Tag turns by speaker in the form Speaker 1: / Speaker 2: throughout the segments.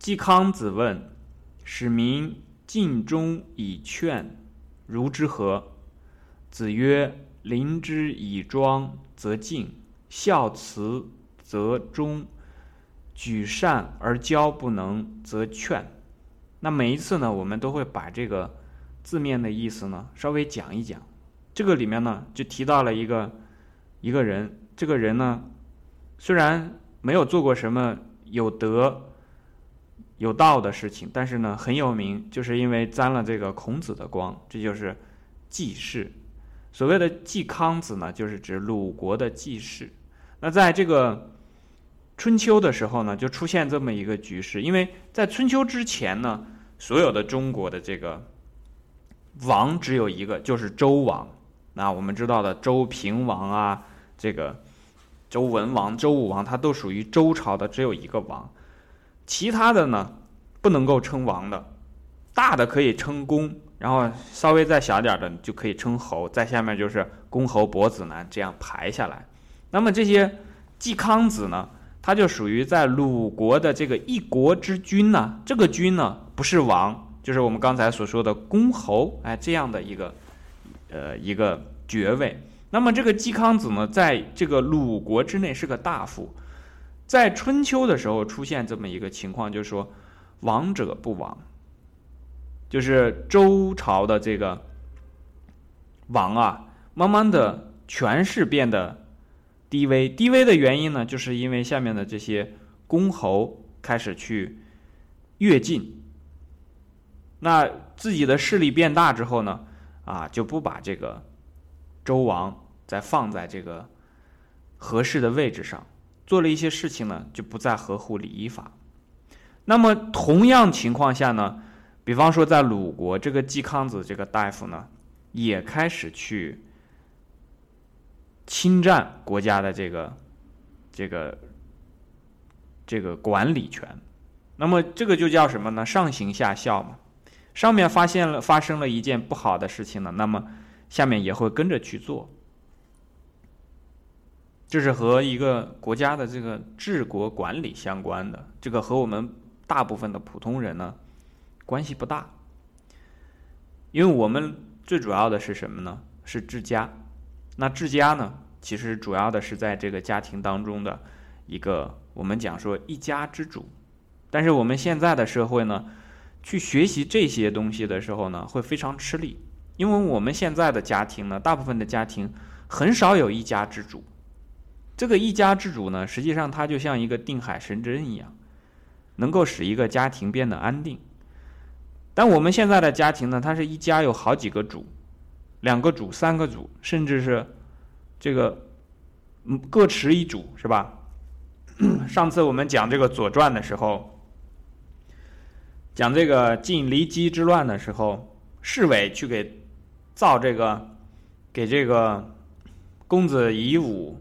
Speaker 1: 季康子问：“使民尽忠以劝，如之何？”子曰：“临之以庄，则敬；孝慈，则忠；举善而教不能，则劝。”那每一次呢，我们都会把这个字面的意思呢稍微讲一讲。这个里面呢，就提到了一个一个人，这个人呢，虽然没有做过什么有德有道的事情，但是呢很有名，就是因为沾了这个孔子的光，这就是季氏。所谓的季康子呢，就是指鲁国的季氏。那在这个春秋的时候呢，就出现这么一个局势，因为在春秋之前呢，所有的中国的这个王只有一个，就是周王。那我们知道的周平王啊，这个周文王、周武王，他都属于周朝的，只有一个王。其他的呢，不能够称王的，大的可以称公。然后稍微再小点的就可以称侯，在下面就是公侯伯子男这样排下来。那么这些季康子呢，他就属于在鲁国的这个一国之君呢。这个君呢不是王，就是我们刚才所说的公侯，哎，这样的一个呃一个爵位。那么这个季康子呢，在这个鲁国之内是个大夫，在春秋的时候出现这么一个情况，就是说王者不亡。就是周朝的这个王啊，慢慢的权势变得低微。低微的原因呢，就是因为下面的这些公侯开始去跃进，那自己的势力变大之后呢，啊，就不把这个周王再放在这个合适的位置上，做了一些事情呢，就不再合乎礼仪法。那么同样情况下呢？比方说，在鲁国，这个季康子这个大夫呢，也开始去侵占国家的这个、这个、这个管理权。那么，这个就叫什么呢？上行下效嘛。上面发现了发生了一件不好的事情呢，那么下面也会跟着去做。这是和一个国家的这个治国管理相关的。这个和我们大部分的普通人呢。关系不大，因为我们最主要的是什么呢？是治家。那治家呢，其实主要的是在这个家庭当中的一个，我们讲说一家之主。但是我们现在的社会呢，去学习这些东西的时候呢，会非常吃力，因为我们现在的家庭呢，大部分的家庭很少有一家之主。这个一家之主呢，实际上它就像一个定海神针一样，能够使一个家庭变得安定。但我们现在的家庭呢，它是一家有好几个主，两个主、三个主，甚至是这个嗯各持一主，是吧？上次我们讲这个《左传》的时候，讲这个晋骊姬之乱的时候，侍卫去给造这个给这个公子夷吾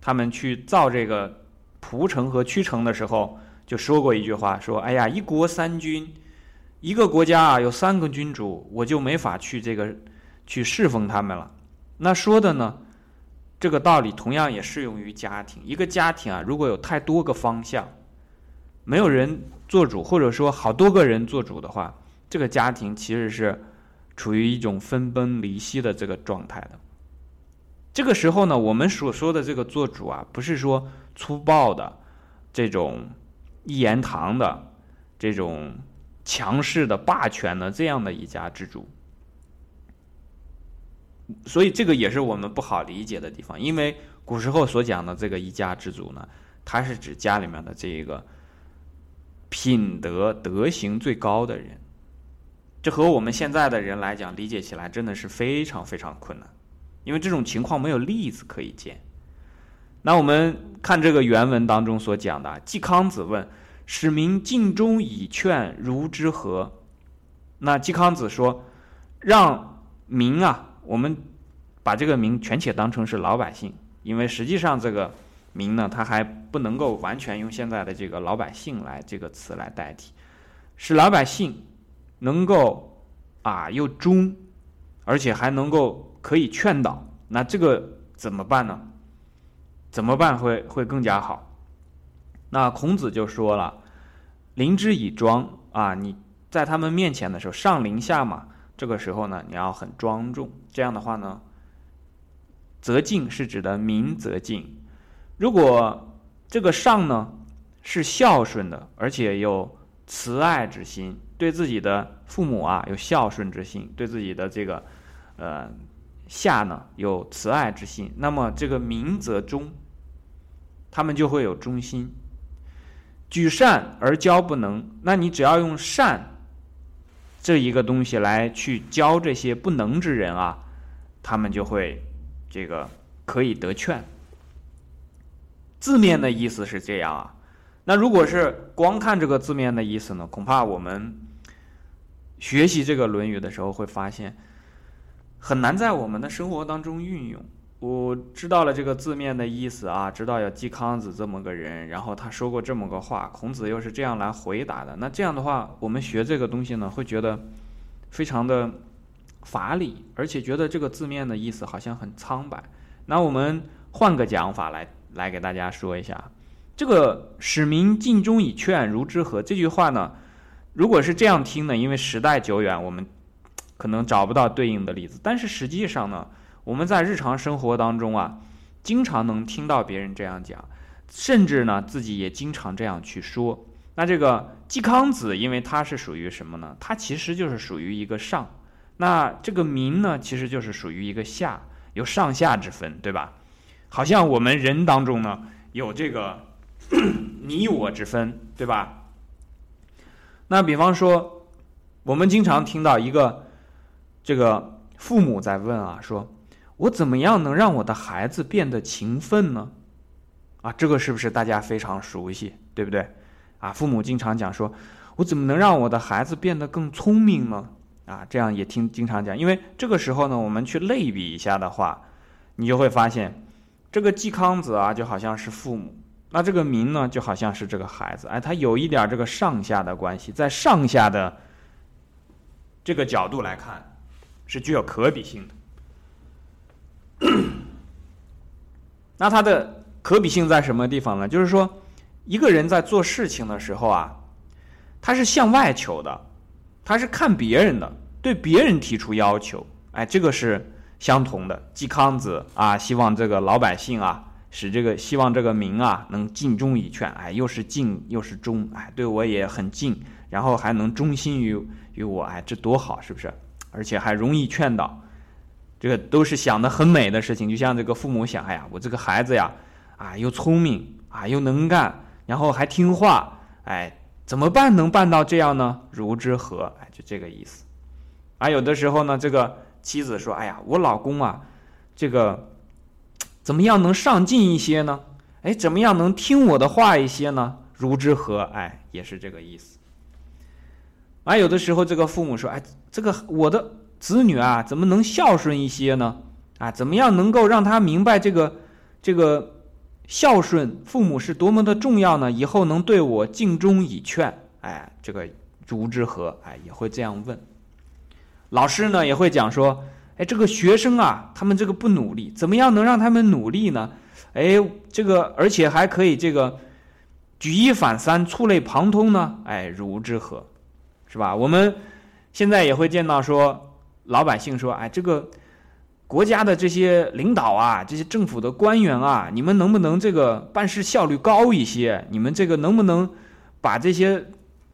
Speaker 1: 他们去造这个蒲城和曲城的时候，就说过一句话，说：“哎呀，一国三君。”一个国家啊有三个君主，我就没法去这个去侍奉他们了。那说的呢，这个道理同样也适用于家庭。一个家庭啊，如果有太多个方向，没有人做主，或者说好多个人做主的话，这个家庭其实是处于一种分崩离析的这个状态的。这个时候呢，我们所说的这个做主啊，不是说粗暴的这种一言堂的这种。强势的霸权的这样的一家之主，所以这个也是我们不好理解的地方。因为古时候所讲的这个一家之主呢，他是指家里面的这一个品德德行最高的人。这和我们现在的人来讲，理解起来真的是非常非常困难，因为这种情况没有例子可以见。那我们看这个原文当中所讲的，季康子问。使民尽忠以劝，如之何？那季康子说：“让民啊，我们把这个民全且当成是老百姓，因为实际上这个民呢，他还不能够完全用现在的这个老百姓来这个词来代替，使老百姓能够啊又忠，而且还能够可以劝导。那这个怎么办呢？怎么办会会更加好？”那孔子就说了：“临之以庄啊，你在他们面前的时候，上临下马，这个时候呢，你要很庄重。这样的话呢，则敬是指的明则敬。如果这个上呢是孝顺的，而且有慈爱之心，对自己的父母啊有孝顺之心，对自己的这个呃下呢有慈爱之心，那么这个明则忠，他们就会有忠心。举善而教不能，那你只要用善这一个东西来去教这些不能之人啊，他们就会这个可以得劝。字面的意思是这样啊，那如果是光看这个字面的意思呢，恐怕我们学习这个《论语》的时候会发现很难在我们的生活当中运用。我知道了这个字面的意思啊，知道有季康子这么个人，然后他说过这么个话，孔子又是这样来回答的。那这样的话，我们学这个东西呢，会觉得非常的乏力，而且觉得这个字面的意思好像很苍白。那我们换个讲法来来给大家说一下，这个“使民尽忠以劝，如之何”这句话呢，如果是这样听呢，因为时代久远，我们可能找不到对应的例子，但是实际上呢。我们在日常生活当中啊，经常能听到别人这样讲，甚至呢自己也经常这样去说。那这个季康子，因为他是属于什么呢？他其实就是属于一个上。那这个民呢，其实就是属于一个下，有上下之分，对吧？好像我们人当中呢，有这个 你我之分，对吧？那比方说，我们经常听到一个这个父母在问啊，说。我怎么样能让我的孩子变得勤奋呢？啊，这个是不是大家非常熟悉，对不对？啊，父母经常讲说，我怎么能让我的孩子变得更聪明呢？啊，这样也听经常讲，因为这个时候呢，我们去类比一下的话，你就会发现，这个季康子啊，就好像是父母，那这个民呢，就好像是这个孩子，哎，他有一点这个上下的关系，在上下的这个角度来看，是具有可比性的。那它的可比性在什么地方呢？就是说，一个人在做事情的时候啊，他是向外求的，他是看别人的，对别人提出要求。哎，这个是相同的。季康子啊，希望这个老百姓啊，使这个希望这个民啊能尽忠以劝。哎，又是敬又是忠，哎，对我也很敬，然后还能忠心于于我，哎，这多好，是不是？而且还容易劝导。这个都是想的很美的事情，就像这个父母想，哎呀，我这个孩子呀，啊，又聪明啊，又能干，然后还听话，哎，怎么办能办到这样呢？如之何？哎，就这个意思。啊，有的时候呢，这个妻子说，哎呀，我老公啊，这个怎么样能上进一些呢？哎，怎么样能听我的话一些呢？如之何？哎，也是这个意思。啊，有的时候这个父母说，哎，这个我的。子女啊，怎么能孝顺一些呢？啊，怎么样能够让他明白这个这个孝顺父母是多么的重要呢？以后能对我尽忠以劝，哎，这个如之何？哎，也会这样问。老师呢也会讲说，哎，这个学生啊，他们这个不努力，怎么样能让他们努力呢？哎，这个而且还可以这个举一反三，触类旁通呢？哎，如之何？是吧？我们现在也会见到说。老百姓说：“哎，这个国家的这些领导啊，这些政府的官员啊，你们能不能这个办事效率高一些？你们这个能不能把这些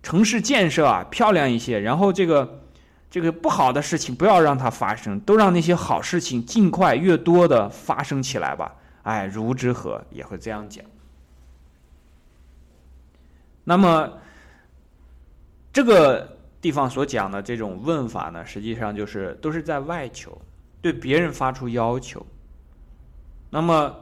Speaker 1: 城市建设啊漂亮一些？然后这个这个不好的事情不要让它发生，都让那些好事情尽快越多的发生起来吧。”哎，如之何也会这样讲。那么这个。地方所讲的这种问法呢，实际上就是都是在外求，对别人发出要求。那么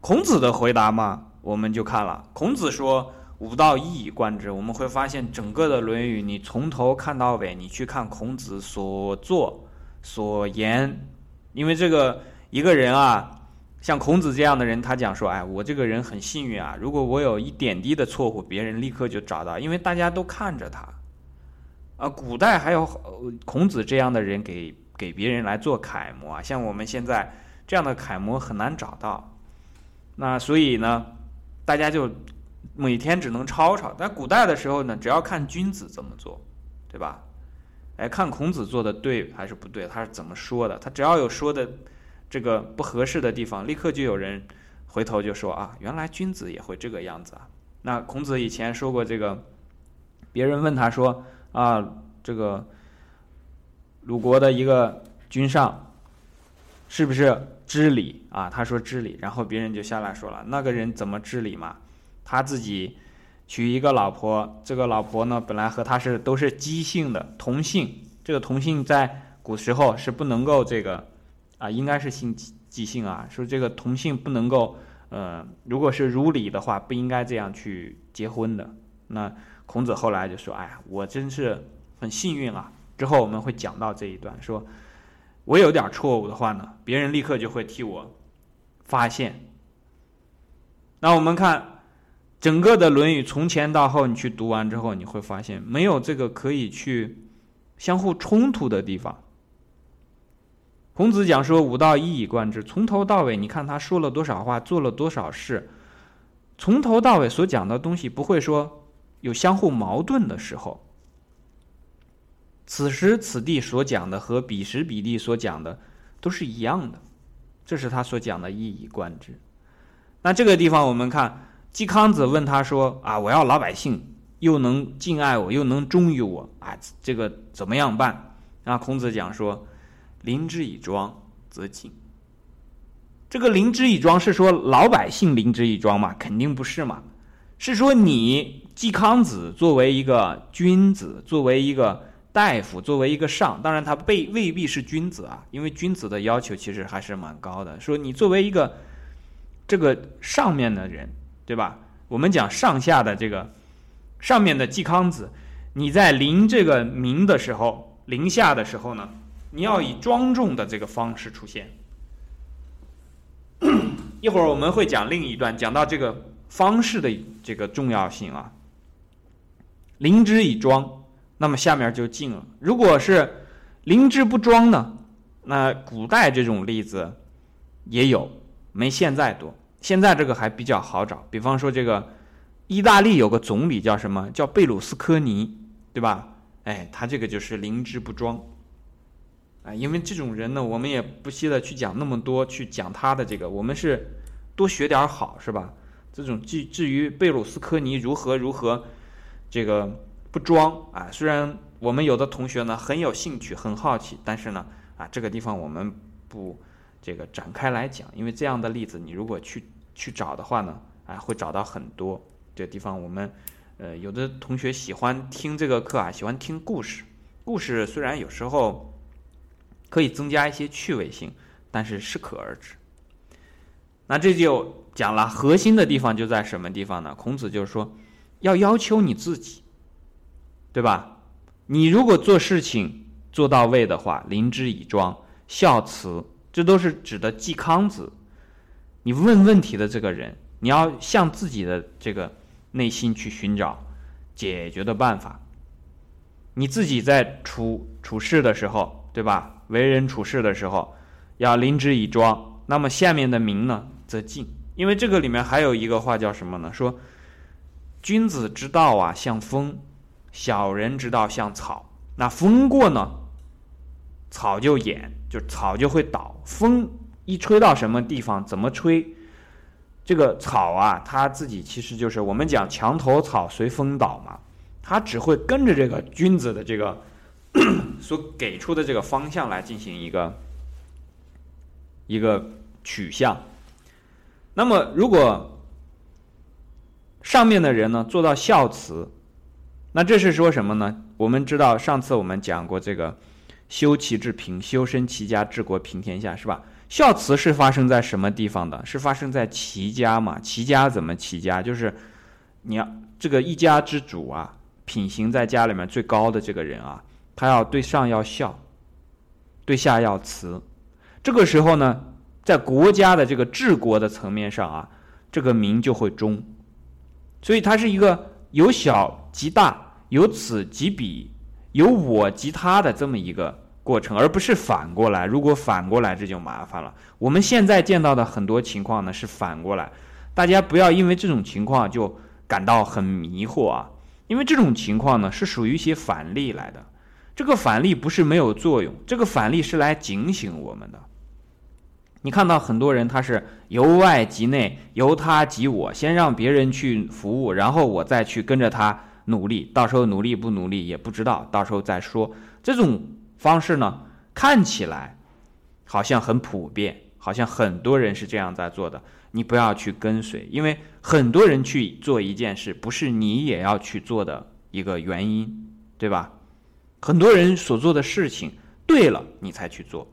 Speaker 1: 孔子的回答嘛，我们就看了。孔子说“吾道一以贯之”，我们会发现整个的《论语》，你从头看到尾，你去看孔子所作所言。因为这个一个人啊，像孔子这样的人，他讲说：“哎，我这个人很幸运啊，如果我有一点滴的错误，别人立刻就找到，因为大家都看着他。”啊，古代还有孔子这样的人给给别人来做楷模啊，像我们现在这样的楷模很难找到。那所以呢，大家就每天只能抄抄。但古代的时候呢，只要看君子怎么做，对吧？哎，看孔子做的对还是不对，他是怎么说的？他只要有说的这个不合适的地方，立刻就有人回头就说啊，原来君子也会这个样子啊。那孔子以前说过这个，别人问他说啊，这个鲁国的一个君上是不是知礼啊？他说知礼，然后别人就下来说了，那个人怎么知礼嘛？他自己。娶一个老婆，这个老婆呢，本来和他是都是姬姓的同姓，这个同姓在古时候是不能够这个，啊，应该是姓姬姓啊，说这个同姓不能够，呃，如果是如礼的话，不应该这样去结婚的。那孔子后来就说：“哎呀，我真是很幸运啊。”之后我们会讲到这一段，说我有点错误的话呢，别人立刻就会替我发现。那我们看。整个的《论语》从前到后，你去读完之后，你会发现没有这个可以去相互冲突的地方。孔子讲说：“吾道一以贯之。”从头到尾，你看他说了多少话，做了多少事，从头到尾所讲的东西不会说有相互矛盾的时候。此时此地所讲的和彼时彼地所讲的都是一样的，这是他所讲的一以贯之。那这个地方我们看。季康子问他说：“啊，我要老百姓又能敬爱我，又能忠于我啊，这个怎么样办？”然后孔子讲说：“临之以庄，则敬。”这个“临之以庄”是说老百姓临之以庄嘛？肯定不是嘛？是说你季康子作为一个君子，作为一个大夫，作为一个上，当然他未未必是君子啊，因为君子的要求其实还是蛮高的。说你作为一个这个上面的人。对吧？我们讲上下的这个上面的季康子，你在临这个民的时候，临下的时候呢，你要以庄重的这个方式出现。一会儿我们会讲另一段，讲到这个方式的这个重要性啊。临之以庄，那么下面就进了。如果是临之不庄呢，那古代这种例子也有，没现在多。现在这个还比较好找，比方说这个意大利有个总理叫什么？叫贝鲁斯科尼，对吧？哎，他这个就是临之不庄，啊，因为这种人呢，我们也不惜的去讲那么多，去讲他的这个，我们是多学点好，是吧？这种至至于贝鲁斯科尼如何如何这个不装啊，虽然我们有的同学呢很有兴趣、很好奇，但是呢，啊，这个地方我们不。这个展开来讲，因为这样的例子，你如果去去找的话呢，啊，会找到很多。这地方我们，呃，有的同学喜欢听这个课啊，喜欢听故事。故事虽然有时候可以增加一些趣味性，但是适可而止。那这就讲了核心的地方就在什么地方呢？孔子就是说，要要求你自己，对吧？你如果做事情做到位的话，临之以庄，孝慈。这都是指的季康子，你问问题的这个人，你要向自己的这个内心去寻找解决的办法。你自己在处处事的时候，对吧？为人处事的时候，要临之以庄。那么下面的民呢，则静。因为这个里面还有一个话叫什么呢？说君子之道啊，像风；小人之道像草。那风过呢，草就掩。就草就会倒，风一吹到什么地方，怎么吹，这个草啊，它自己其实就是我们讲墙头草随风倒嘛，它只会跟着这个君子的这个 所给出的这个方向来进行一个一个取向。那么，如果上面的人呢做到孝慈，那这是说什么呢？我们知道上次我们讲过这个。修齐治平，修身齐家治国平天下，是吧？孝慈是发生在什么地方的？是发生在齐家嘛？齐家怎么齐家？就是你要这个一家之主啊，品行在家里面最高的这个人啊，他要对上要孝，对下要慈。这个时候呢，在国家的这个治国的层面上啊，这个民就会忠。所以它是一个由小及大，由此及彼，由我及他的这么一个。过程，而不是反过来。如果反过来，这就麻烦了。我们现在见到的很多情况呢，是反过来。大家不要因为这种情况就感到很迷惑啊，因为这种情况呢是属于一些反例来的。这个反例不是没有作用，这个反例是来警醒我们的。你看到很多人他是由外及内，由他及我，先让别人去服务，然后我再去跟着他努力，到时候努力不努力也不知道，到时候再说。这种方式呢，看起来好像很普遍，好像很多人是这样在做的。你不要去跟随，因为很多人去做一件事，不是你也要去做的一个原因，对吧？很多人所做的事情对了，你才去做；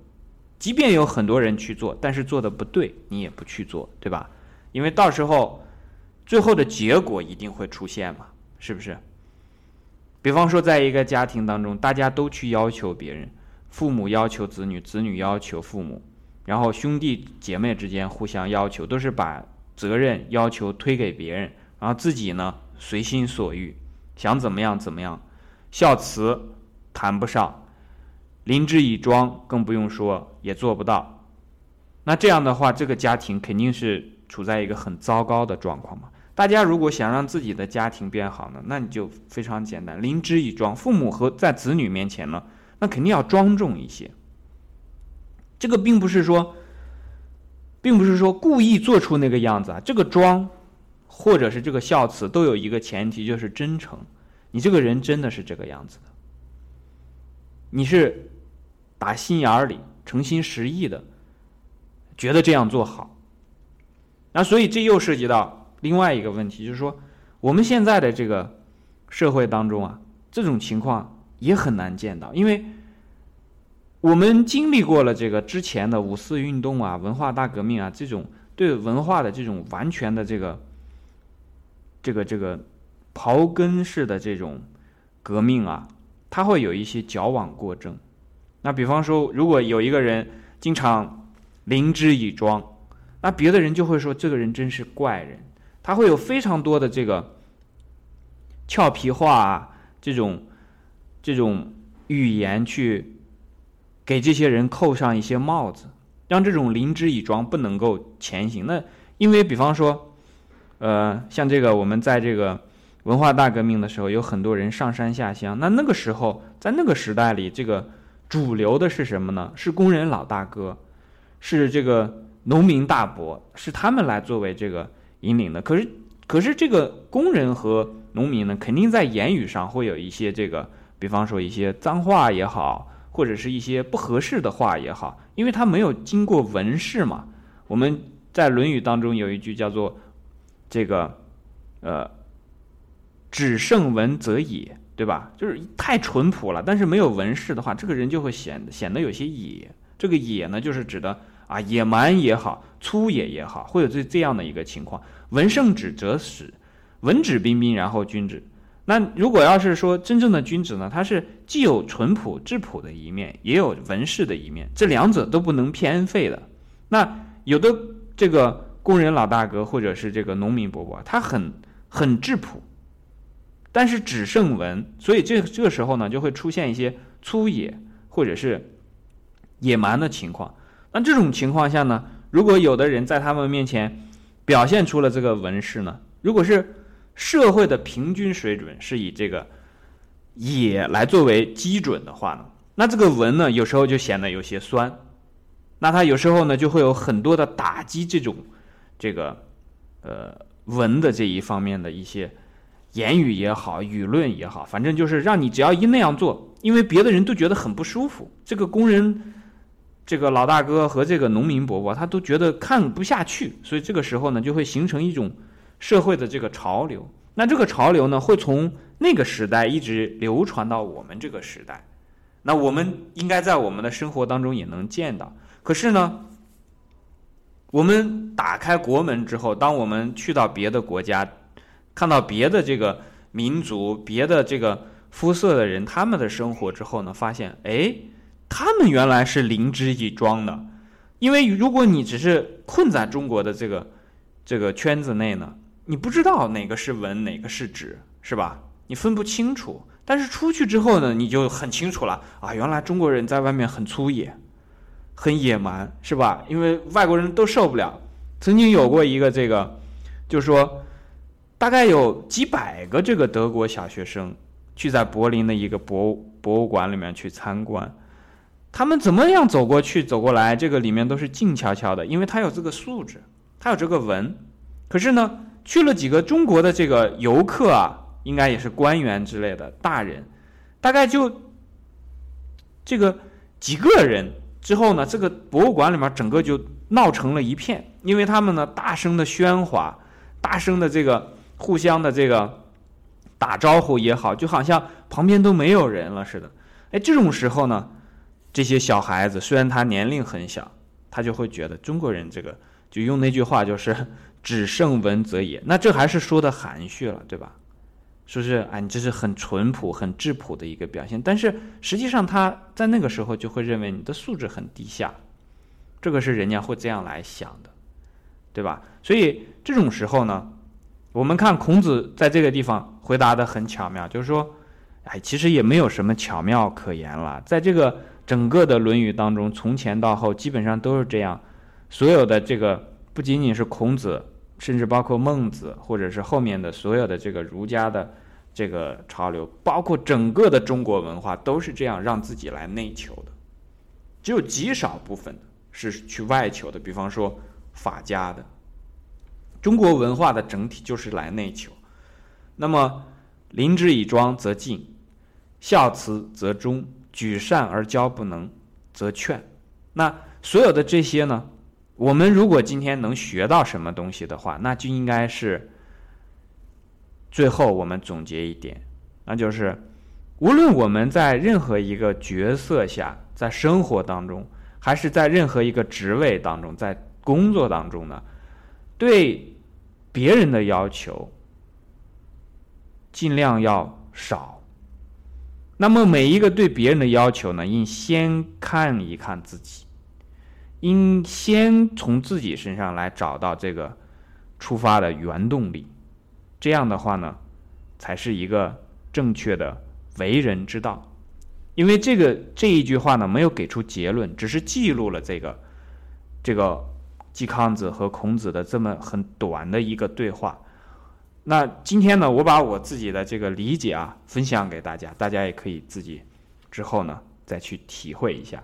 Speaker 1: 即便有很多人去做，但是做的不对，你也不去做，对吧？因为到时候最后的结果一定会出现嘛，是不是？比方说，在一个家庭当中，大家都去要求别人，父母要求子女，子女要求父母，然后兄弟姐妹之间互相要求，都是把责任要求推给别人，然后自己呢随心所欲，想怎么样怎么样，孝慈。谈不上，临之以庄更不用说，也做不到。那这样的话，这个家庭肯定是处在一个很糟糕的状况嘛。大家如果想让自己的家庭变好呢，那你就非常简单，临之以庄。父母和在子女面前呢，那肯定要庄重一些。这个并不是说，并不是说故意做出那个样子啊。这个庄，或者是这个孝慈，都有一个前提，就是真诚。你这个人真的是这个样子的。你是打心眼儿里诚心实意的觉得这样做好，那所以这又涉及到另外一个问题，就是说我们现在的这个社会当中啊，这种情况也很难见到，因为我们经历过了这个之前的五四运动啊、文化大革命啊这种对文化的这种完全的这个这个这个刨根式的这种革命啊。他会有一些矫枉过正，那比方说，如果有一个人经常灵之以庄，那别的人就会说这个人真是怪人。他会有非常多的这个俏皮话啊，这种这种语言去给这些人扣上一些帽子，让这种灵之以庄不能够前行。那因为比方说，呃，像这个我们在这个。文化大革命的时候，有很多人上山下乡。那那个时候，在那个时代里，这个主流的是什么呢？是工人老大哥，是这个农民大伯，是他们来作为这个引领的。可是，可是这个工人和农民呢，肯定在言语上会有一些这个，比方说一些脏话也好，或者是一些不合适的话也好，因为他没有经过文士嘛。我们在《论语》当中有一句叫做“这个，呃”。只剩文则野，对吧？就是太淳朴了，但是没有文饰的话，这个人就会显显得有些野。这个野呢，就是指的啊，野蛮也好，粗野也好，会有这这样的一个情况。文圣旨则始，文质彬彬，然后君子。那如果要是说真正的君子呢，他是既有淳朴质朴的一面，也有文饰的一面，这两者都不能偏废的。那有的这个工人老大哥，或者是这个农民伯伯，他很很质朴。但是只剩文，所以这这个时候呢，就会出现一些粗野或者是野蛮的情况。那这种情况下呢，如果有的人在他们面前表现出了这个文饰呢，如果是社会的平均水准是以这个野来作为基准的话呢，那这个文呢，有时候就显得有些酸。那他有时候呢，就会有很多的打击这种这个呃文的这一方面的一些。言语也好，舆论也好，反正就是让你只要一那样做，因为别的人都觉得很不舒服。这个工人，这个老大哥和这个农民伯伯，他都觉得看不下去，所以这个时候呢，就会形成一种社会的这个潮流。那这个潮流呢，会从那个时代一直流传到我们这个时代。那我们应该在我们的生活当中也能见到。可是呢，我们打开国门之后，当我们去到别的国家。看到别的这个民族、别的这个肤色的人，他们的生活之后呢，发现，哎，他们原来是灵之以庄的。因为如果你只是困在中国的这个这个圈子内呢，你不知道哪个是文，哪个是纸，是吧？你分不清楚。但是出去之后呢，你就很清楚了啊，原来中国人在外面很粗野，很野蛮，是吧？因为外国人都受不了。曾经有过一个这个，就是说。大概有几百个这个德国小学生去在柏林的一个博物博物馆里面去参观。他们怎么样走过去走过来，这个里面都是静悄悄的，因为他有这个素质，他有这个文。可是呢，去了几个中国的这个游客啊，应该也是官员之类的大人，大概就这个几个人之后呢，这个博物馆里面整个就闹成了一片，因为他们呢大声的喧哗，大声的这个互相的这个打招呼也好，就好像旁边都没有人了似的。哎，这种时候呢。这些小孩子虽然他年龄很小，他就会觉得中国人这个就用那句话就是“只剩文则也”，那这还是说的含蓄了，对吧？说是啊，你这是很淳朴、很质朴的一个表现，但是实际上他在那个时候就会认为你的素质很低下，这个是人家会这样来想的，对吧？所以这种时候呢，我们看孔子在这个地方回答的很巧妙，就是说，哎，其实也没有什么巧妙可言了，在这个。整个的《论语》当中，从前到后基本上都是这样。所有的这个不仅仅是孔子，甚至包括孟子，或者是后面的所有的这个儒家的这个潮流，包括整个的中国文化，都是这样让自己来内求的。只有极少部分是去外求的，比方说法家的。中国文化的整体就是来内求。那么，临之以庄则敬，孝慈则忠。举善而教不能，则劝。那所有的这些呢？我们如果今天能学到什么东西的话，那就应该是最后我们总结一点，那就是无论我们在任何一个角色下，在生活当中，还是在任何一个职位当中，在工作当中呢，对别人的要求尽量要少。那么每一个对别人的要求呢，应先看一看自己，应先从自己身上来找到这个出发的原动力，这样的话呢，才是一个正确的为人之道。因为这个这一句话呢，没有给出结论，只是记录了这个这个季康子和孔子的这么很短的一个对话。那今天呢，我把我自己的这个理解啊分享给大家，大家也可以自己之后呢再去体会一下。